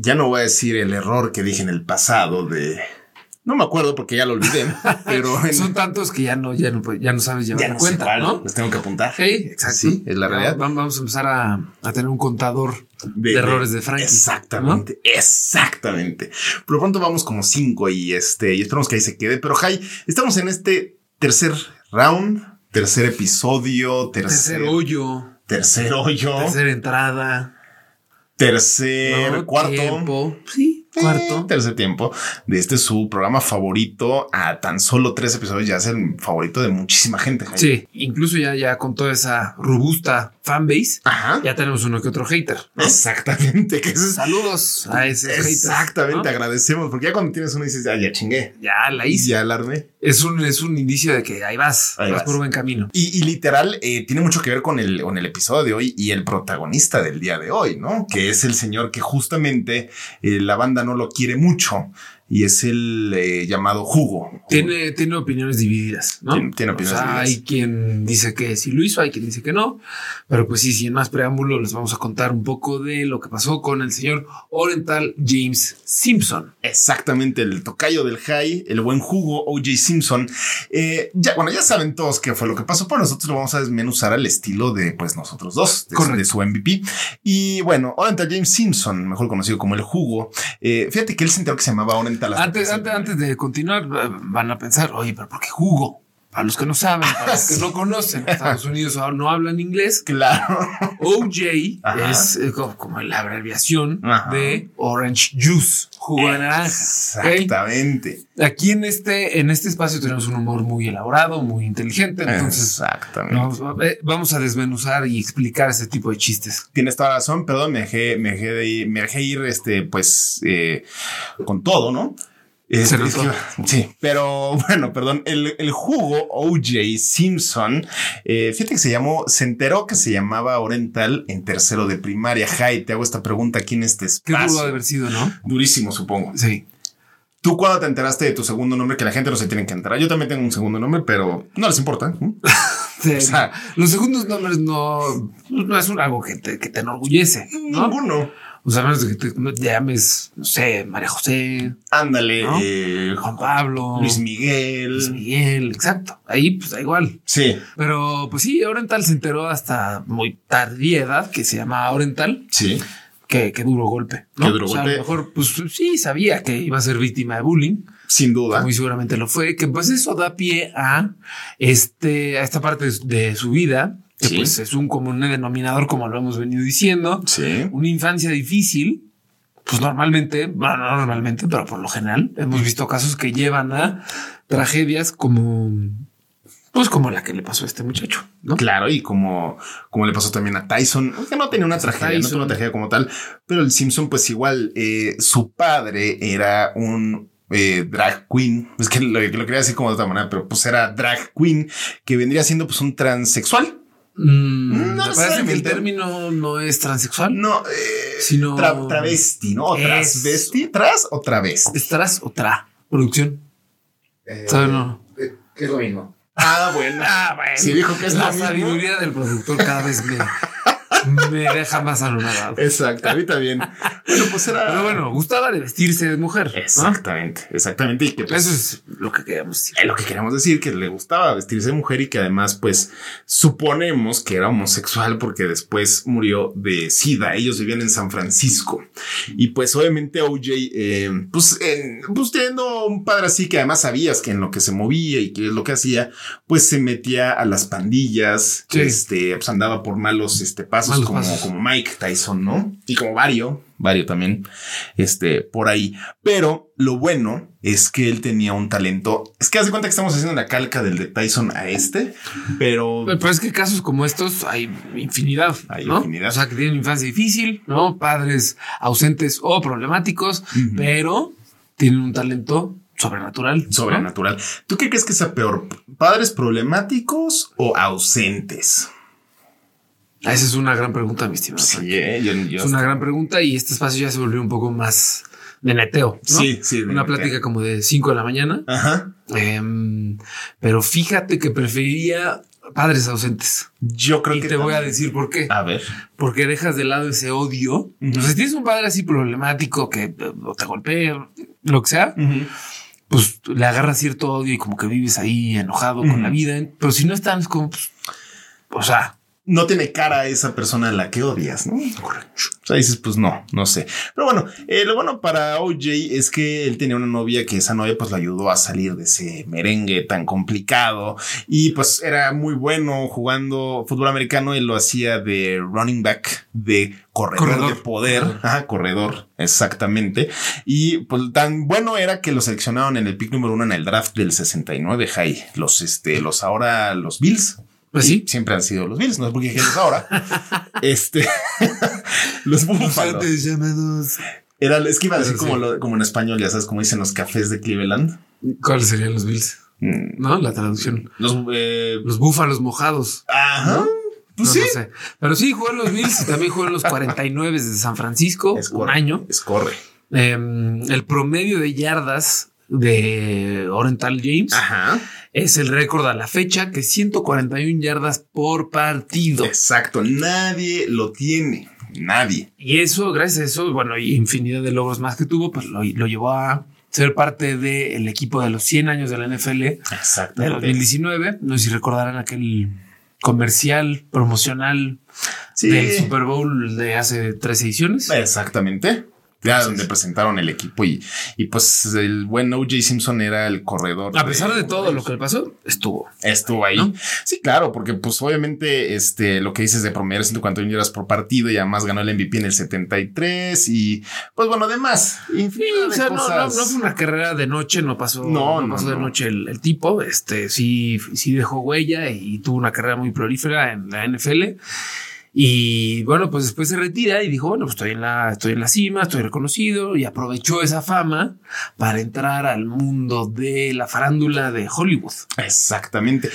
Ya no voy a decir el error que dije en el pasado de... No me acuerdo porque ya lo olvidé, pero en- Son tantos que ya no, ya no, ya no sabes llevar ya no cuenta, cuál, ¿no? Los tengo que apuntar. Sí, exacto. Sí, es la realidad. va- Vamos a empezar a, a tener un contador de, errores de Frankie. Exactamente, exactamente. Por lo pronto vamos como cinco y este, y esperamos que ahí se quede. Pero Jai, estamos en este tercer round, tercer episodio, tercer, Tercer hoyo, tercer hoyo, tercer, tercera entrada, ¿no? cuarto. Tiempo. Sí, Eh, cuarto. tercer tiempo de este su programa favorito a tan solo tres episodios ya es el favorito de muchísima gente. Jai. Sí, incluso ya, ya con toda esa robusta fanbase, Ajá. ya tenemos uno que otro hater. ¿no? Exactamente. Que es- Saludos a ese hater. Exactamente, ¿no? agradecemos, porque ya cuando tienes uno dices, ah, ya chingué. Ya la hice. Ya alarmé. Es un, es un indicio de que ahí vas, Ahí vas, vas. por buen camino. Y, y literal, eh, tiene mucho que ver con el, con el episodio de hoy y el protagonista del día de hoy, ¿no? Que es el señor que justamente eh, la banda no lo quiere mucho y es el eh, llamado Jugo. Tiene, tiene opiniones divididas, ¿no? Tiene- tiene opiniones O sea, divididas. Hay quien dice que sí lo hizo, hay quien dice que no. Pero pues sí, sin más preámbulo, les vamos a contar un poco de lo que pasó con el señor Oriental James Simpson. Exactamente, el tocayo del high, el buen jugo, OJ Simpson. Eh, ya, bueno, ya saben todos qué fue lo que pasó, pero nosotros lo vamos a desmenuzar al estilo de pues nosotros dos, de, su- Correcto. de su MVP. Y bueno, Oriental James Simpson, mejor conocido como el jugo. eh, fíjate que él se enteró que se llamaba Oriental. Antes, antes, antes de continuar, eh, van a pensar, oye, pero ¿por qué jugo? Para los que no saben, para los que no conocen, Estados Unidos no hablan inglés. Claro. OJ Ajá. es eh, co- como la abreviación Ajá. de Orange Juice, jugo de naranja. Exactamente. Aquí en este, en este espacio tenemos un humor muy elaborado, muy inteligente. Entonces Exactamente. vamos, a- vamos a desmenuzar y explicar ese tipo de chistes. Tienes toda la razón, perdón, me dejé, me dejé, de ir, me dejé ir, este, pues, eh, con todo, ¿no? Es que- sí, pero bueno, perdón, el, el jugo OJ Simpson, eh, fíjate que se llamó, se enteró que se llamaba Oriental en tercero de primaria. Jai, te hago esta pregunta aquí en este Qué duro espacio. de haber sido, ¿no? Durísimo, supongo. Sí. ¿Tú cuándo te enteraste de tu segundo nombre? Que la gente no se tiene que enterar. Yo también tengo un segundo nombre, pero no les importa. ¿eh? Sí, O sea- los segundos nombres no, no es un- algo que te, que te enorgullece, ¿no? Ninguno. O sea, a menos de que te, llames, no sé, María José, Ándale, ¿No? eh, Juan Pablo, Luis Miguel. Luis Miguel, exacto. Ahí pues da igual. Sí, Pero pues sí, Oriental se enteró hasta muy tardía edad que se llama Oriental. sí. Qué, qué duro golpe. ¿no? Qué duro O sea, golpe. A lo mejor, pues sí, sabía que iba a ser víctima de bullying. Sin duda. Muy seguramente lo fue. Que pues eso da pie a este, a esta parte de su vida. Que Sí. pues es un común denominador, como lo hemos venido diciendo. Sí. Una infancia difícil. Pues normalmente, bueno, no normalmente, pero por lo general hemos visto casos que llevan a tragedias como, pues como la que le pasó a este muchacho, ¿no? Claro, y como, como le pasó también a Tyson, que no tenía una tragedia, no tuvo una tragedia como tal, pero el Simpson, pues igual, eh, su padre era un eh, drag queen, es que lo, lo quería decir como de otra manera, pero pues era drag queen, que vendría siendo pues un transexual. Mm, No me parece que el término no es transexual. No, eh, Sino- tra- travesti, ¿no? O transvesti, tras o travesti. ¿Es tras o tra? Producción. ¿Sabe? No. Que es lo mismo. Ah, bueno. Ah, bueno. Si dijo que es la mismo. sabiduría del productor cada vez me, me deja más anonadado. Exacto, a mí también. Bueno, pues era. Pero bueno, gustaba de vestirse de mujer. ¿no? Exactamente, exactamente. Y que pues, Eso es lo que queríamos decir. es lo que queremos decir, que le gustaba vestirse de mujer y que además, pues, suponemos que era homosexual porque después murió de SIDA. Ellos vivían en San Francisco. Y pues, obviamente, OJ, eh, pues, pues, teniendo un padre así que además sabías que en lo que se movía y que es lo que hacía, pues se metía a las pandillas, Sí. este, pues andaba por malos este, pasos, Malos como, pasos. como Mike Tyson, ¿no? Y como Vario. varios también, este, por ahí. Pero lo bueno es que él tenía un talento. Es que haz de cuenta que estamos haciendo la calca del de Tyson a este, pero Pero es que casos como estos hay infinidad. Hay ¿no? infinidad. O sea, que tienen infancia difícil, ¿no? Padres ausentes o problemáticos, pero tienen un talento sobrenatural. ¿no? sobrenatural. ¿Tú qué crees que sea peor? ¿Padres problemáticos o ausentes? Esa es una gran pregunta, mi estimado. Sí, eh, yo, yo- Es una gran pregunta y este espacio ya se volvió un poco más de neteo. ¿no? Sí, sí, Una neteo. plática como de 5 de la mañana. Ajá. Em, pero fíjate que preferiría padres ausentes. Yo creo Y que te voy a decir por qué. A ver. Porque dejas de lado ese odio. O sea, si tienes un padre así problemático que te golpea, lo que sea, pues le agarras cierto odio y como que vives ahí enojado con la vida. Pero si no están, es como, pues, o sea, no tiene cara a esa persona a la que odias, ¿no? O sea, dices, pues no, no sé. Pero bueno, eh, lo bueno para OJ es que él tenía una novia que esa novia pues le ayudó a salir de ese merengue tan complicado y pues era muy bueno jugando fútbol americano. Él lo hacía de running back, de corredor, Corredor. de poder, Ajá, corredor, exactamente. Y pues tan bueno era que lo seleccionaron en el pick número uno en el draft del 69, Jai. Los, este, los ahora, los Bills. Pues sí. Siempre han sido los Bills, no es porque dijeron ahora. este, los búfalos. llamados. Era, es que iba a decir como, lo- como en español, ya sabes, como dicen los cafés de Cleveland. ¿Cuáles serían los Bills? Mm, No, la traducción. Los, eh, Los búfalos mojados. ajá. Pues No, sí. no sé. Pero sí, en los Bills y también jugué en los 49 de San Francisco Es un año. Es corre. Em, el promedio de yardas de Oriental James Ajá. es el récord a la fecha, que es 141 yardas por partido. Exacto. Nadie lo tiene. Nadie. Y eso, gracias a eso, bueno, y infinidad de logros más que tuvo, pues lo, lo llevó a ser parte del equipo de los 100 años de la NFL de Exacto. 2019. No sé si recordarán aquel comercial promocional Sí. del Super Bowl de hace tres ediciones. Exactamente. Ya donde presentaron el equipo y, y pues el buen OJ Simpson era el corredor. A pesar de todo lo que le pasó, estuvo. Estuvo ahí. ¿No? Sí, claro, porque pues obviamente este lo que dices de promediar 141 yardas por partido y además ganó el MVP en el 73 y pues bueno, además, Sí, o sea, no, no, no fue una carrera de noche, no pasó, No, pasó de no. noche el, el tipo. Este sí, sí dejó huella y tuvo una carrera muy prolífera en la NFL. Y bueno, pues después se retira y dijo, bueno, pues estoy en la, estoy en la cima, estoy reconocido y aprovechó esa fama para entrar al mundo de la farándula de Hollywood. Exactamente.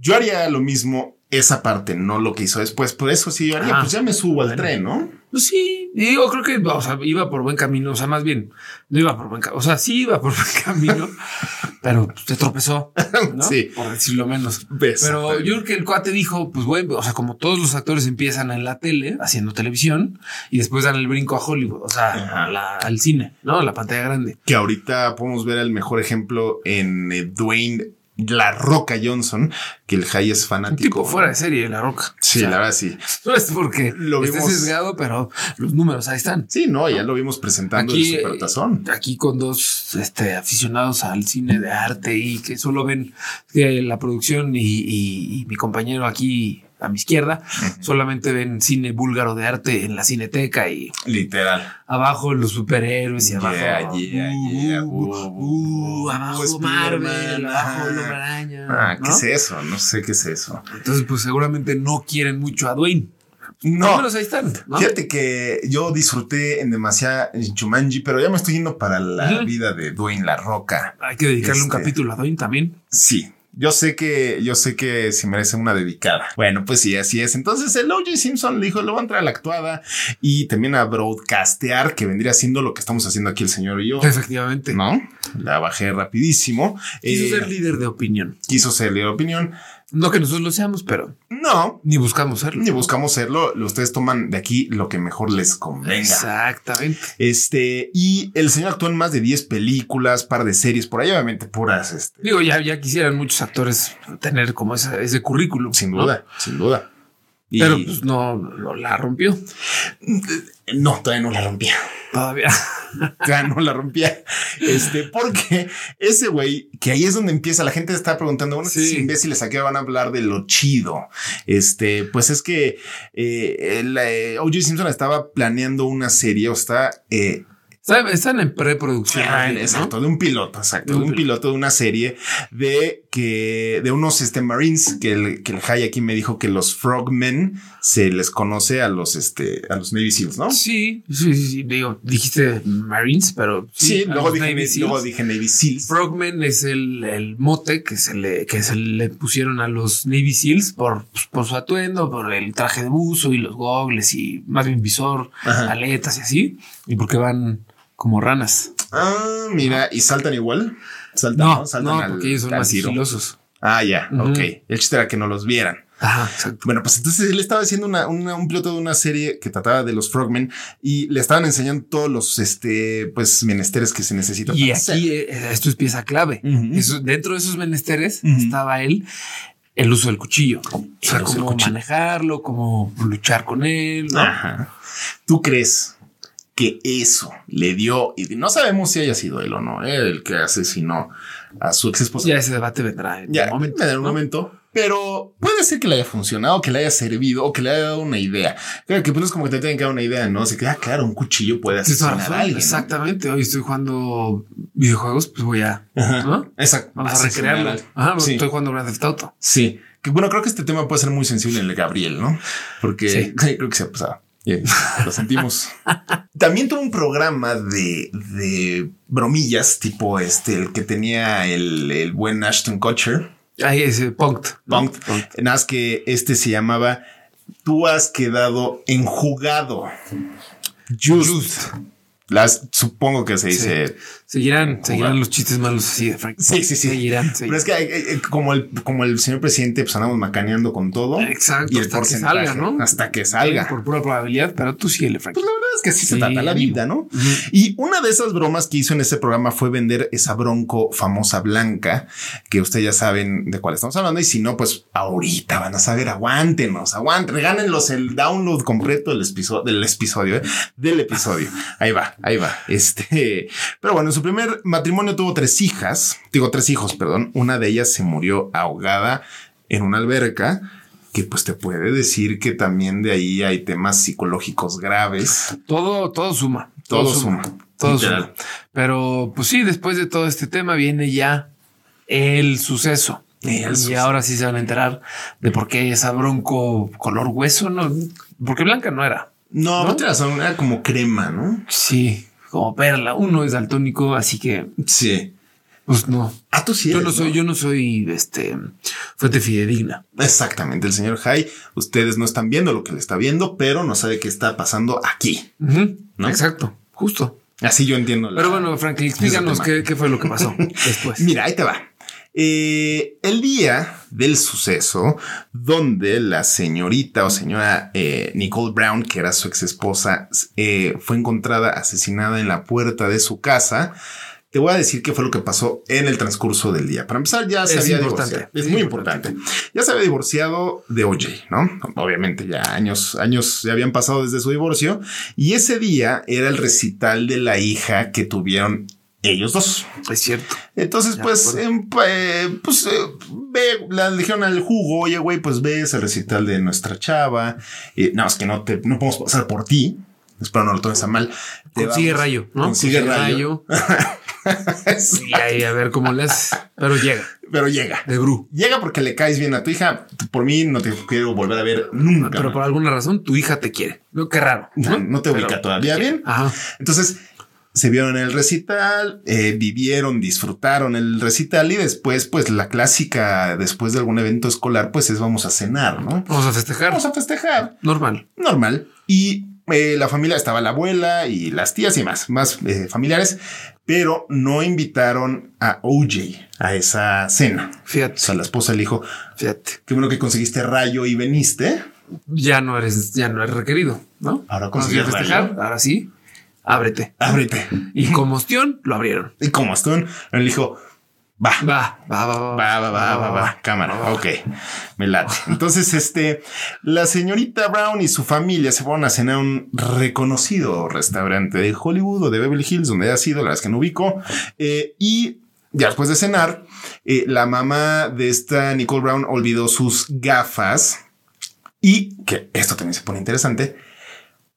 Yo haría lo mismo esa parte, no lo que hizo después. Por eso sí yo haría, Ah, pues ya me subo al bueno. tren, ¿no? Pues sí, digo, creo que o sea, iba por buen camino. O sea, más bien, no iba por buen camino. O sea, sí iba por buen camino, pero se tropezó, ¿no? Sí. Por decirlo menos. Pero yo creo que el cuate dijo, pues bueno, o sea, como todos los actores empiezan en la tele, haciendo televisión, y después dan el brinco a Hollywood, o sea, Ajá. a la- al cine, ¿no? A la pantalla grande. Que ahorita podemos ver el mejor ejemplo en eh, Dwayne La Roca Johnson, que el Jai es fanático. tipo fuera de serie, La Roca. Sí, O sea, la verdad sí. No es porque Lo vimos- sesgado, pero los números ahí están. Sí, no, ya lo vimos presentando Aquí, el Supertazón. eh, aquí con dos este, aficionados al cine de arte y que solo ven que la producción y, y- y mi compañero aquí a mi izquierda solamente ven cine búlgaro de arte en la cineteca y Literal. abajo los superhéroes y abajo abajo Marvel, abajo Hombre Araña, Ah, ¿qué ¿no? es eso? No sé qué es eso. Entonces, pues seguramente no quieren mucho a Dwayne. No, menos ahí están. ¿no? fíjate que yo disfruté en demasiada en Jumanji, pero ya me estoy yendo para la vida de Dwayne La Roca. Hay que dedicarle un Este- capítulo a Dwayne también. Sí. Yo sé que, yo sé que se merece una dedicada. Bueno, pues sí, así es. Entonces el OJ Simpson le dijo, le voy a entrar a la actuada y también a broadcastear, que vendría siendo lo que estamos haciendo aquí el señor y yo. Efectivamente. ¿No? La bajé rapidísimo. Quiso Eh, ser líder de opinión. quiso ser de opinión. No que nosotros lo seamos, pero No, ni buscamos serlo. ni buscamos serlo. Ustedes toman de aquí lo que mejor les convenga. Exactamente. Este, y el señor actuó en más de 10 películas, par de series, por ahí obviamente puras, este, Digo, ya, ya quisieran muchos actores tener como esa- ese currículum. sin ¿no? duda, sin duda. Y Pero pues no, no la rompió. no, todavía no la rompía. Todavía. Ya no la rompía. Este, porque ese güey, que ahí es donde empieza, la gente está preguntando, bueno, Sí. estos imbéciles aquí van a hablar de lo chido. Este, pues es que eh, el, eh, O.J. Simpson estaba planeando una serie o está eh, Está- Están en preproducción. Ah, ¿no? exacto, de un piloto, exacto, De de un piloto de una serie de que de unos este Marines que el, que el Jai aquí me dijo que los Frogmen se les conoce a los este a los Navy Seals, ¿no? Sí, sí, sí, sí. Digo, dijiste Marines, pero Sí, luego, dije, Navy Seals. luego dije Navy Seals. Frogman es el, el mote que se le que se le pusieron a los Navy Seals por, pues, por su atuendo, por el traje de buzo y los gogles y más bien visor, Ajá. aletas y así, y porque van como ranas. Ah, mira, y saltan igual. Saltan, No, ¿no? Saltan no, al- porque ellos son más sigilosos. Ah, ya, Ujú. ok. El chiste era que no los vieran. Ajá, exacto. Bueno, pues entonces él estaba haciendo una, una- un piloto de una serie que trataba de los Frogmen y le estaban enseñando todos los este, pues, menesteres que se necesitan. Y aquí eh, esto es pieza clave. Eso- dentro de esos menesteres estaba él el uso del cuchillo. O sea, cómo manejarlo, cómo luchar con él. ¿no? Ajá. ¿Tú crees que eso le dio, y no sabemos si haya sido él o no, eh, el que asesinó a su ex esposa? Ya ese debate vendrá en Ya, un momento. en un ¿no? momento. Pero puede ser que le haya funcionado, que le haya servido o que le haya dado una idea. Claro que pues es como que te tengan que dar una idea, ¿no? Se queda claro, un cuchillo puede asesinar a alguien. ¿no? Exactamente. Hoy estoy jugando videojuegos, pues voy a. Ajá. ¿no? Exacto. Vamos a recrearlo. Ajá, Sí. estoy jugando Grand Theft Auto. Sí. Que bueno, creo que este tema puede ser muy sensible en el Gabriel, ¿no? Porque Sí. creo que se ha pasado. Eh, Lo sentimos. También tuvo un programa de, de bromillas, tipo este, el que tenía el, el buen Ashton Kutcher. Ahí ese Punked. Punked. Nada más que este se llamaba Tú has quedado enjugado. Just. Las, supongo que se dice. Seguirán, seguirán los chistes malos así de Frank. Sí, sí, sí. Seguirán, Pero es que eh, eh, como el, como el señor presidente, pues andamos macaneando con todo. Exacto, Y el hasta que salga, ¿no? Hasta que salga. Por pura probabilidad, pero tú síguele, Frank. Pues la verdad es que así se Sí, trata la vida, ¿no? Y una de esas bromas que hizo en ese programa fue vender esa bronco famosa blanca, que ustedes ya saben de cuál estamos hablando. Y si no, pues ahorita van a saber, aguántenos, aguanten, regánenlos el download completo del episodio, del episodio, ¿eh? del episodio. Ahí va, ahí va. Este, pero bueno, en su primer matrimonio tuvo tres hijas, digo tres hijos, perdón. Una de ellas se murió ahogada en una alberca. Que pues te puede decir que también de ahí hay temas psicológicos graves. Todo, todo suma. Todo suma. Todo suma. Pero pues sí, después de todo este tema viene ya el suceso. El y suceso. ahora sí se van a enterar de por qué esa bronco color hueso, no, porque blanca no era. No, ¿No? razón, era como crema, ¿no? Sí, como perla. Uno es daltónico, así que Sí. pues no. Ah, tú sí. Yo eres, no soy, yo no soy este fuente fidedigna. Exactamente, el señor Jai. Ustedes no están viendo lo que le está viendo, pero no sabe qué está pasando aquí. Exacto, justo. Así yo entiendo. la- Pero bueno, Franklin, explícanos qué, qué fue lo que pasó después. Mira, ahí te va. Eh, el día del suceso, donde la señorita o señora eh, Nicole Brown, que era su ex esposa, eh, fue encontrada asesinada en la puerta de su casa. Te voy a decir qué fue lo que pasó en el transcurso del día. Para empezar, ya se Es había importante. divorciado. Es Es muy importante. importante. Ya se había divorciado de OJ, ¿no? Obviamente ya años, años ya habían pasado desde su divorcio. Y ese día era el recital de la hija que tuvieron ellos dos. Es cierto. Entonces, pues, em, eh, pues, eh, ve, la dijeron al jugo, oye, güey, pues ves el recital de nuestra chava. Eh, no, es que no te, no podemos pasar por ti. Espero no lo tomes a mal. Consigue rayo, ¿no? Consigue rayo. Y ahí a ver cómo le haces. Pero llega Pero llega. de Gru. Llega porque le caes bien a tu hija. Por mí no te quiero volver a ver nunca. Pero por alguna razón tu hija te quiere. No, qué raro. no, no te ubica todavía bien. Ajá. Entonces se vieron en el recital, eh, vivieron, disfrutaron el recital y después, pues la clásica, después de algún evento escolar, pues es vamos a cenar, ¿no? Vamos a festejar. Vamos a festejar. Normal. Normal. Y eh, la familia estaba la abuela y las tías y más, más eh, familiares, pero no invitaron a OJ a esa cena. O Fíjate, sea, la esposa le dijo, fíjate. qué bueno que conseguiste rayo y veniste. Ya no eres, ya no eres requerido, ¿no? Ahora festejar. rayo. Ahora sí. Ábrete. Ábrete. Y como ostión lo abrieron. Y como Stone le dijo, Va. Va, va, va, va. Va, va, va, va, va. Cámara. Ok. Me late. Entonces, este, la señorita Brown y su familia se fueron a cenar a un reconocido restaurante de Hollywood o de Beverly Hills, donde ha sido, la verdad es que no ubico. Eh, y ya después de cenar, eh, la mamá de esta Nicole Brown olvidó sus gafas y que esto también se pone interesante.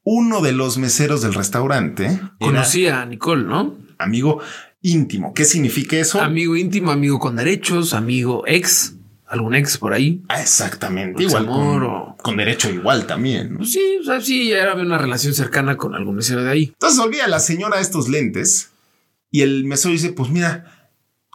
Uno de los meseros del restaurante Conocía a Nicole, ¿no? amigo íntimo. ¿Qué significa eso? Amigo íntimo, amigo con derechos, amigo ex, algún ex por ahí. Ah, exactamente. Ex Igual amor con, o- con derecho igual también. ¿no? Pues sí, o sea, sí, ya era una relación cercana con algún mesero de ahí. Entonces olvida la señora estos lentes y el mesero dice, pues mira,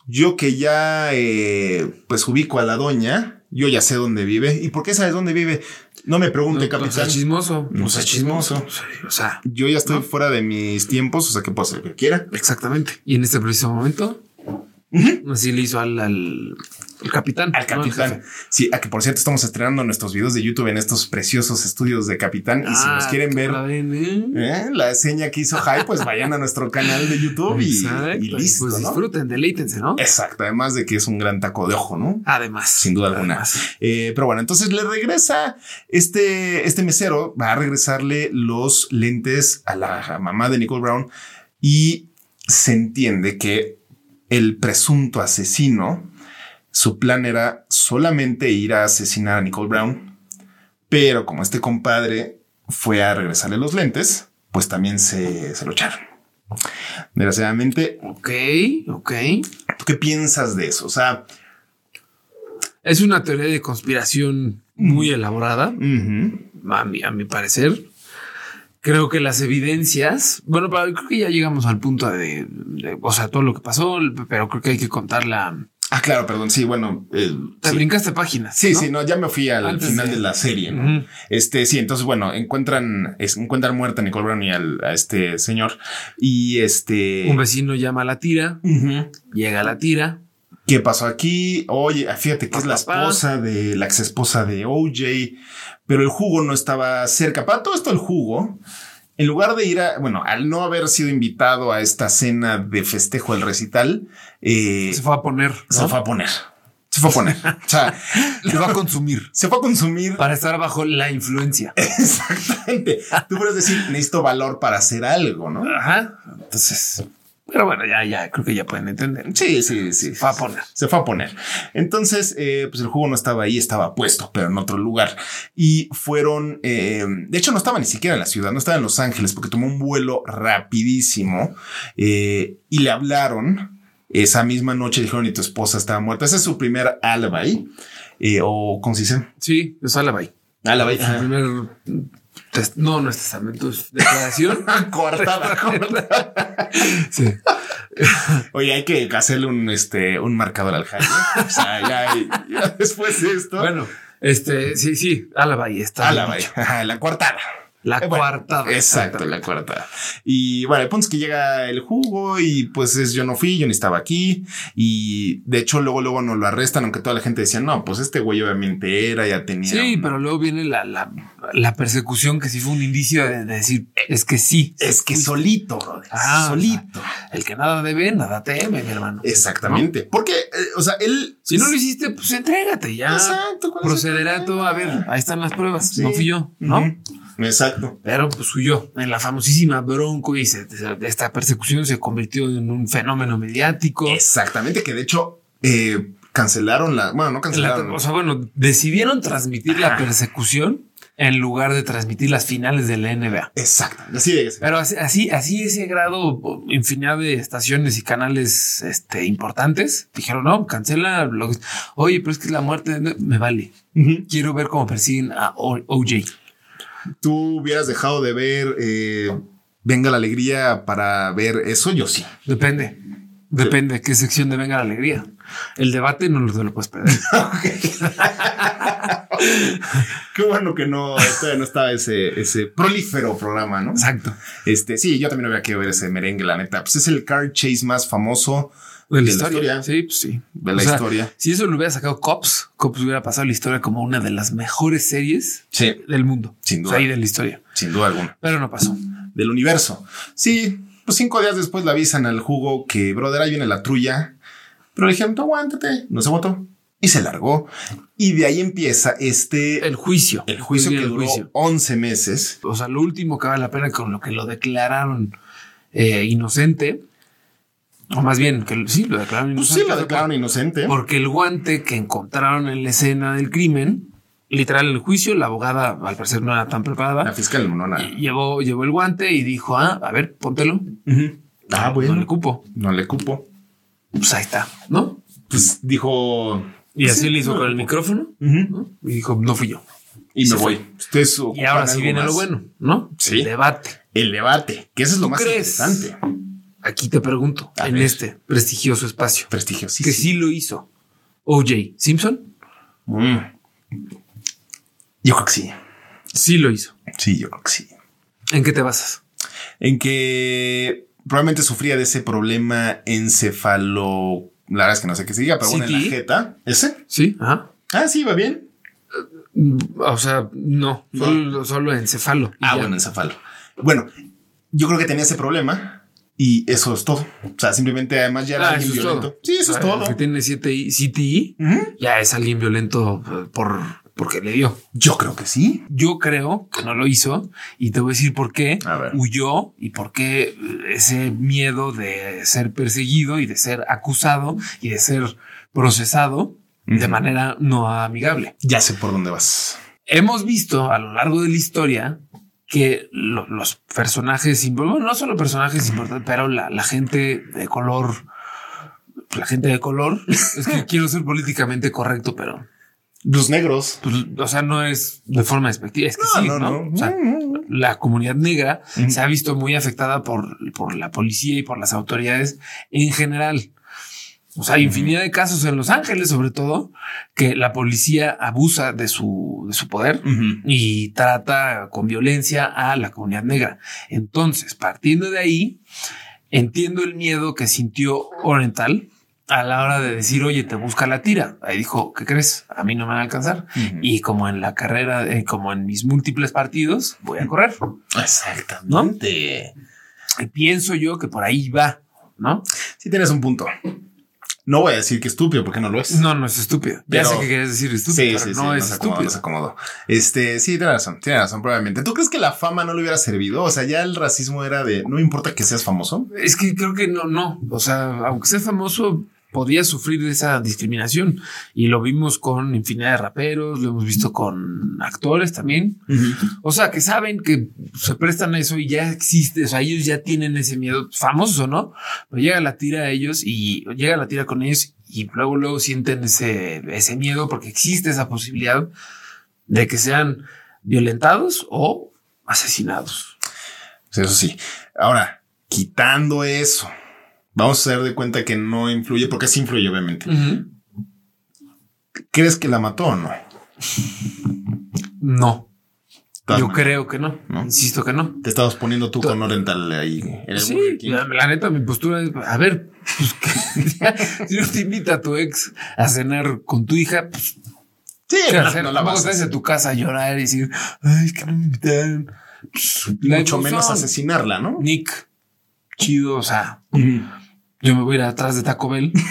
yo que ya eh, pues ubico a la doña, yo ya sé dónde vive. ¿Y por qué sabes dónde vive? No me pregunte, No, no capitán. sea chismoso. No sea chismoso. O sea, Yo ya estoy fuera de mis tiempos, o sea que puedo hacer lo que quiera. exactamente. Y en este preciso momento, así le hizo al, al, al capitán. Al capitán. Sí, a que por cierto estamos estrenando nuestros videos de YouTube en estos preciosos estudios de capitán. Y si Ah, nos quieren ver la ven, ¿eh? ¿eh? la seña que hizo Jai, pues vayan a nuestro canal de YouTube y, y listo. Pues ¿no? disfruten, deleítense, ¿no? Exacto. Además de que es un gran taco de ojo, ¿no? Además. Sin duda alguna. Eh, pero bueno, entonces le regresa este, este mesero, va a regresarle los lentes a la mamá de Nicole Brown y se entiende que el presunto asesino, su plan era solamente ir a asesinar a Nicole Brown, pero como este compadre fue a regresarle los lentes, pues también se, se lo echaron. Desgraciadamente, Ok, ok. ¿tú qué piensas de eso? O sea, Es una teoría de conspiración muy elaborada, ujú, a mi, a mi parecer. Creo que las evidencias, bueno, pero creo que ya llegamos al punto de, de- o sea, todo lo que pasó, pero creo que hay que contar la... Ah, claro, perdón. Sí, bueno. eh, Te sí. brincaste páginas. Sí, ¿no? sí, no, ya me fui al Antes final de- de, la serie, ¿no? Este, sí, entonces, bueno, encuentran, es- encuentran muerta a Nicole Brown y al- a este señor. Y este. Un vecino llama a la tira, llega a la tira. ¿Qué pasó aquí? Oye, fíjate que es la esposa de la ex esposa de OJ, pero el jugo no estaba cerca. Para todo esto, el jugo, en lugar de ir a, bueno, al no haber sido invitado a esta cena de festejo del recital, eh, Se fue a poner. se fue a poner. Se fue a poner. O sea, Se va a consumir se fue a consumir. para estar bajo la influencia. Exactamente. Tú puedes decir, necesito valor para hacer algo, ¿no? Ajá. Entonces, pero bueno, ya, ya, creo que ya pueden entender. Sí, sí, sí. Se fue a poner. Se fue a poner. Entonces, eh, pues el jugo no estaba ahí, estaba puesto, pero en otro lugar. Y fueron, eh, de hecho, no estaba ni siquiera en la ciudad, no estaba en Los Ángeles, porque tomó un vuelo rapidísimo eh, y le hablaron esa misma noche. Dijeron, y tu esposa estaba muerta. Ese es su primer alibi. eh, o, ¿cómo se dice? Sí, es alibi. Alibi. Su primer no, no es testamento, es declaración. Coartada. sí. Oye, hay que hacerle un, este, un marcador al Jaime. O sea, ya, ya después de esto. Bueno, este, sí, sí, está. bien Alibi. dicho. Ajá, la coartada. La Eh, bueno, cuarta. Exacto, la cuarta. Y bueno, el punto es que llega el jugo y pues es yo no fui, yo ni estaba aquí. Y de hecho, luego, luego nos lo arrestan, aunque toda la gente decía, no, pues este güey obviamente era, ya tenía. Sí, un- pero luego viene la, la, la persecución que sí fue un indicio de, de decir, es que sí. Es que solito, brother, Ah, solito. El que nada debe, nada teme, mi hermano. Exactamente. Porque, eh, o sea, él. Si no lo hiciste, pues entrégate ya. Exacto, ¿cuál es el Procederá todo. A ver, ahí están las pruebas. Sí. No fui yo, ¿no? Exacto. Pero pues huyó en la famosísima Bronco y se- esta persecución se convirtió en un fenómeno mediático. Exactamente, que de hecho eh, cancelaron la. Bueno, no La- cancelaron. o sea, bueno, decidieron transmitir la persecución en lugar de transmitir las finales de la NBA. Exacto. Así de Pero así, así, así ese grado, infinidad de estaciones y canales este, importantes dijeron, no, cancela. Lo que- Oye, pero es que la muerte me vale. Quiero ver cómo persiguen a OJ. tú hubieras dejado de ver eh, Venga la Alegría para ver eso, yo sí. Depende. Depende de qué sección de Venga la Alegría. El debate no lo, lo puedes perder. Qué bueno que no, todavía no estaba ese, ese prolífero programa, ¿no? Exacto. Este, sí, yo también hubiera querido ver ese merengue, la neta. Pues es el car chase más famoso De la, historia. Sí, pues sí. De la historia. Si eso lo hubiera sacado Cops, Cops hubiera pasado la historia como una de las mejores series Sí, del mundo. Sin O sea, duda. y de la historia. sin duda alguna. Pero no pasó. Del universo. Sí, pues cinco días después le avisan al jugo que, brother, ahí viene la trulla. Pero le dijeron, aguántate, no se votó. Y se largó. Y de ahí empieza este... El juicio. El juicio Viene que el duró juicio. 11 meses. O sea, lo último que vale la pena con lo que lo declararon eh, inocente, o más bien que sí, lo declararon Pues inocente. sí, lo declararon inocente. Porque el guante que encontraron en la escena del crimen, literal en el juicio, la abogada al parecer no era tan La preparada, fiscal no nada. llevó, llevó el guante y dijo, ah, a ver, póntelo. Ah, No bueno. le cupo. No le cupo. Pues ahí está, ¿no? Pues dijo... Y así Sí, le hizo no con el micrófono y dijo, no fui yo. Y me voy. Ustedes Y ahora sí viene más. lo bueno, ¿no? Sí. El debate. El debate, que eso es lo ¿Tú más crees? interesante. Aquí te pregunto, A en ver. este prestigioso espacio, Prestigiosísimo. que sí lo hizo OJ Simpson, Mm. Yo creo que sí. sí lo hizo. Sí, yo creo que sí. ¿En qué te basas? En que probablemente sufría de ese problema encefalo. La verdad es que no sé qué se diga, pero bueno, en la jeta. ¿Ese? Sí, ajá. Ah, sí, va bien. O sea, no, No. Solo, solo encefalo. Ah, ya. bueno, encefalo. Bueno, yo creo que tenía ese problema y eso es todo. O sea, simplemente además ya era Ah, alguien violento. todo. Sí, eso O es sea, todo. Que tiene CTI, CTI Ujú. ya es alguien violento por porque le dio. Yo creo que sí. Yo creo que no lo hizo y te voy a decir por qué huyó y por qué eh, ese miedo de ser perseguido y de ser acusado y de ser procesado de manera no amigable. Ya sé por dónde vas. Hemos visto a lo largo de la historia que lo- los personajes, bueno, no solo personajes importantes, pero la, la gente de color, la gente de color, es que quiero ser políticamente correcto, pero Los negros. pues, o sea, no es de forma despectiva, es que No, sí, no, ¿no? no. O sea, Mm. la comunidad negra Ujú. se ha visto muy afectada por, por la policía y por las autoridades en general. O sea, hay infinidad de casos en Los Ángeles, sobre todo, que la policía abusa de su, de su poder y trata con violencia a la comunidad negra. Entonces, partiendo de ahí, entiendo el miedo que sintió Oriental a la hora de decir, oye, te busca la tira. Ahí dijo, ¿qué crees? A mí no me van a alcanzar. Y como en la carrera, eh, como en mis múltiples partidos, voy a correr. Exactamente. Y pienso yo que por ahí va, ¿no? Sí, tienes un punto. No voy a decir que estúpido porque no lo es. No, no es estúpido. Ya sé que quieres decir estúpido, sí, pero sí, no es estúpido. no se acomodó. Este, sí, tiene razón, tiene razón, probablemente. ¿Tú crees que la fama no le hubiera servido? O sea, ya el racismo era de no importa que seas famoso. Es que creo que no, no. O sea, aunque sea famoso, podía sufrir de esa discriminación. Y lo vimos con infinidad de raperos, lo hemos visto con actores también. O sea, que saben que se prestan a eso y ya existe. O sea, ellos ya tienen ese miedo, famosos o no, pero llega la tira a ellos y llega la tira con ellos y luego, luego sienten ese, ese miedo porque existe esa posibilidad de que sean violentados o asesinados. Sí, Eso sí. Ahora, quitando eso, vamos a hacer de cuenta que no influye, porque sí influye, obviamente. ¿Crees que la mató o no? No. Yo creo que no. ¿No? Insisto que no. Te estabas poniendo tú To- con Oriental ahí en el Sí, la, la neta, mi postura es, a ver, pues, si no te invita a tu ex a cenar con tu hija, pues, Sí, ¿qué no, hacer? no la vas a hacer. tu casa a llorar y decir, ay, es que no me invitaron. Pues, Mucho menos asesinarla, ¿no? Nick, chido, o sea, yo me voy a ir atrás de Taco Bell,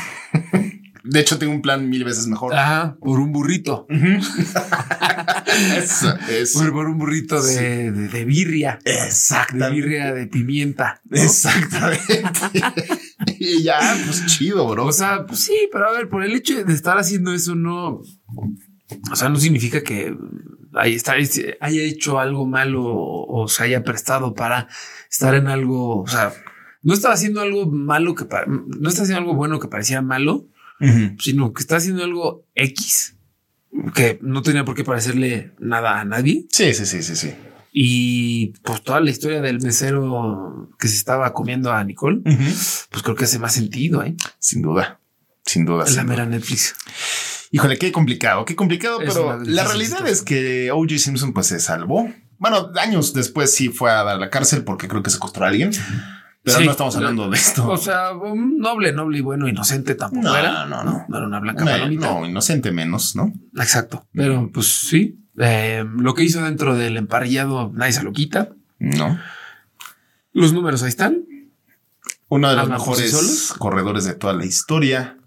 De hecho, tengo un plan mil veces mejor. ajá, por un burrito, Eso, eso. por, por un burrito de, de, de birria, de Exactamente. birria de pimienta. ¿no? Exactamente. y ya, pues chido, bro. O sea, pues sí, pero a ver, por el hecho de estar haciendo eso, no. O sea, no significa que haya, haya hecho algo malo o, o se haya prestado para estar en algo. O sea, no estaba haciendo algo malo que no está haciendo algo bueno que parecía malo, sino que está haciendo algo X que no tenía por qué parecerle nada a nadie. Sí, sí, sí, sí, sí. Y pues toda la historia del mesero que se estaba comiendo a Nicole, pues creo que hace más sentido, ¿eh? Sin duda. Sin duda. Es la sin duda. mera Netflix. Híjole, qué complicado, qué complicado, Es pero la realidad situación. es que O.J. Simpson pues se salvó. Bueno, años después sí fue a dar la cárcel porque creo que secuestró a alguien. Pero Sí, no estamos hablando de esto. O sea, un noble, noble y bueno, inocente tampoco No, era. no, no. No era una blanca Una- palomita. no, inocente menos, ¿no? Exacto. Pero pues sí, eh, lo que hizo dentro del emparrillado nadie se lo quita. No. Los números ahí están. Uno de los mejores solos. corredores de toda la historia.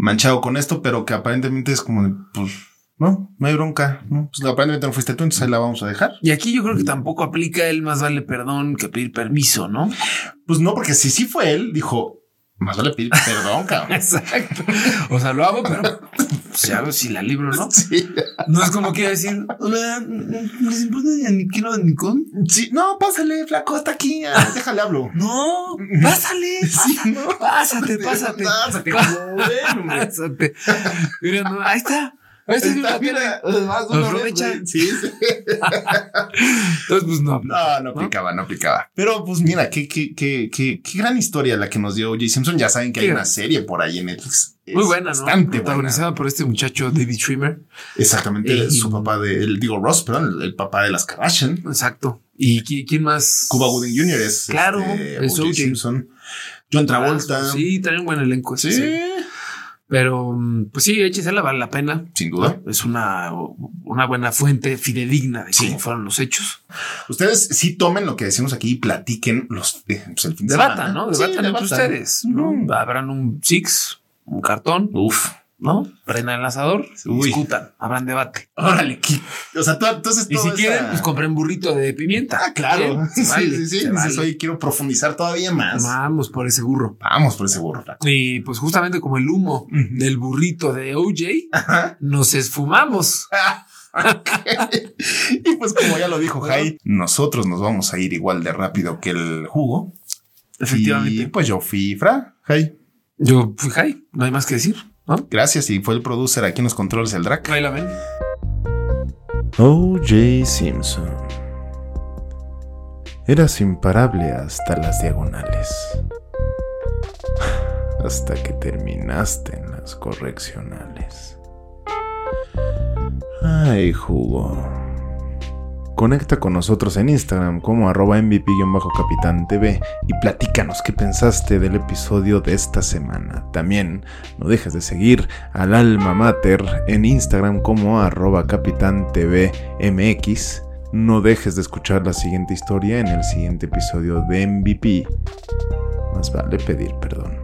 manchado con esto, pero que aparentemente es como, pues, no, no hay bronca. ¿no? Pues aparentemente no fuiste tú, entonces ahí la vamos a dejar. Y aquí yo creo que tampoco aplica el más vale perdón que pedir permiso, ¿no? Pues no, porque si sí fue él, dijo, más vale pedir perdón, cabrón. Exacto. O sea, lo hago, pero pues, ya veo si la libro, ¿no? Sí. No es como quiero decir, hola, ¿les importa ni quiero ni con? Sí, no, pásale, flaco, está aquí, déjale hablo. No, pásale, Sí, ¿no? pásate, pásate. Pásate, hombre. Pásate. Mira, no, ahí está. De una Aprovecha. Sí, sí. Entonces, pues no. No, no aplicaba, no aplicaba. Pero pues mira, qué, qué, qué, qué, qué gran historia la que nos dio O.J. Simpson. Ya saben que hay una serie por ahí en Netflix. Muy Es buena, ¿no? Bastante buena. Protagonizada por este muchacho David Schwimmer. Exactamente. Y- su papá de, el, digo, Ross, perdón, el, el papá de las Kardashian. Exacto. ¿Y qui- quién más? Cuba Gooding Jr. es Claro, este, es. O.J. Simpson. John Travolta. Sí, un buen elenco. sí. Pero, mm, pues sí, échesela, vale la pena. sin duda. Es una, una buena fuente fidedigna de Sí. cómo fueron los hechos. Ustedes sí tomen lo que decimos aquí y platiquen los eh, pues, el fin de Debatan, semana. ¿no? Sí, Debatan entre debatan. ustedes. ¿no? Habrán un six, un cartón, Uf. ¿No? Prendan el Uy. discutan, habrán debate. Órale, ¿qué? O sea, tú, entonces Y si esa- quieren, pues compren burrito de pimienta. Ah, claro. Sí, vale, sí, sí. Dices, vale. oye, quiero profundizar todavía más. Vamos por ese burro. Vamos por ese burro, flaco. Y pues justamente como el humo del burrito de OJ, nos esfumamos. y pues como ya lo dijo Jai, nosotros nos vamos a ir igual de rápido que el jugo. Efectivamente. Y pues yo fui Fra, Jai. Yo fui high, no hay más que decir, ¿no? Gracias y fue el producer aquí en los controles el Drac. Ahí la ven. O.J. Simpson. Eras imparable hasta las diagonales. Hasta que terminaste en las correccionales. Ay, jugo. Conecta con nosotros en Instagram como arroba MVP-Capitán TV y platícanos qué pensaste del episodio de esta semana. También no dejes de seguir al Alma Mater en Instagram como arroba Capitán MX. No dejes de escuchar la siguiente historia en el siguiente episodio de MVP. Más vale pedir perdón.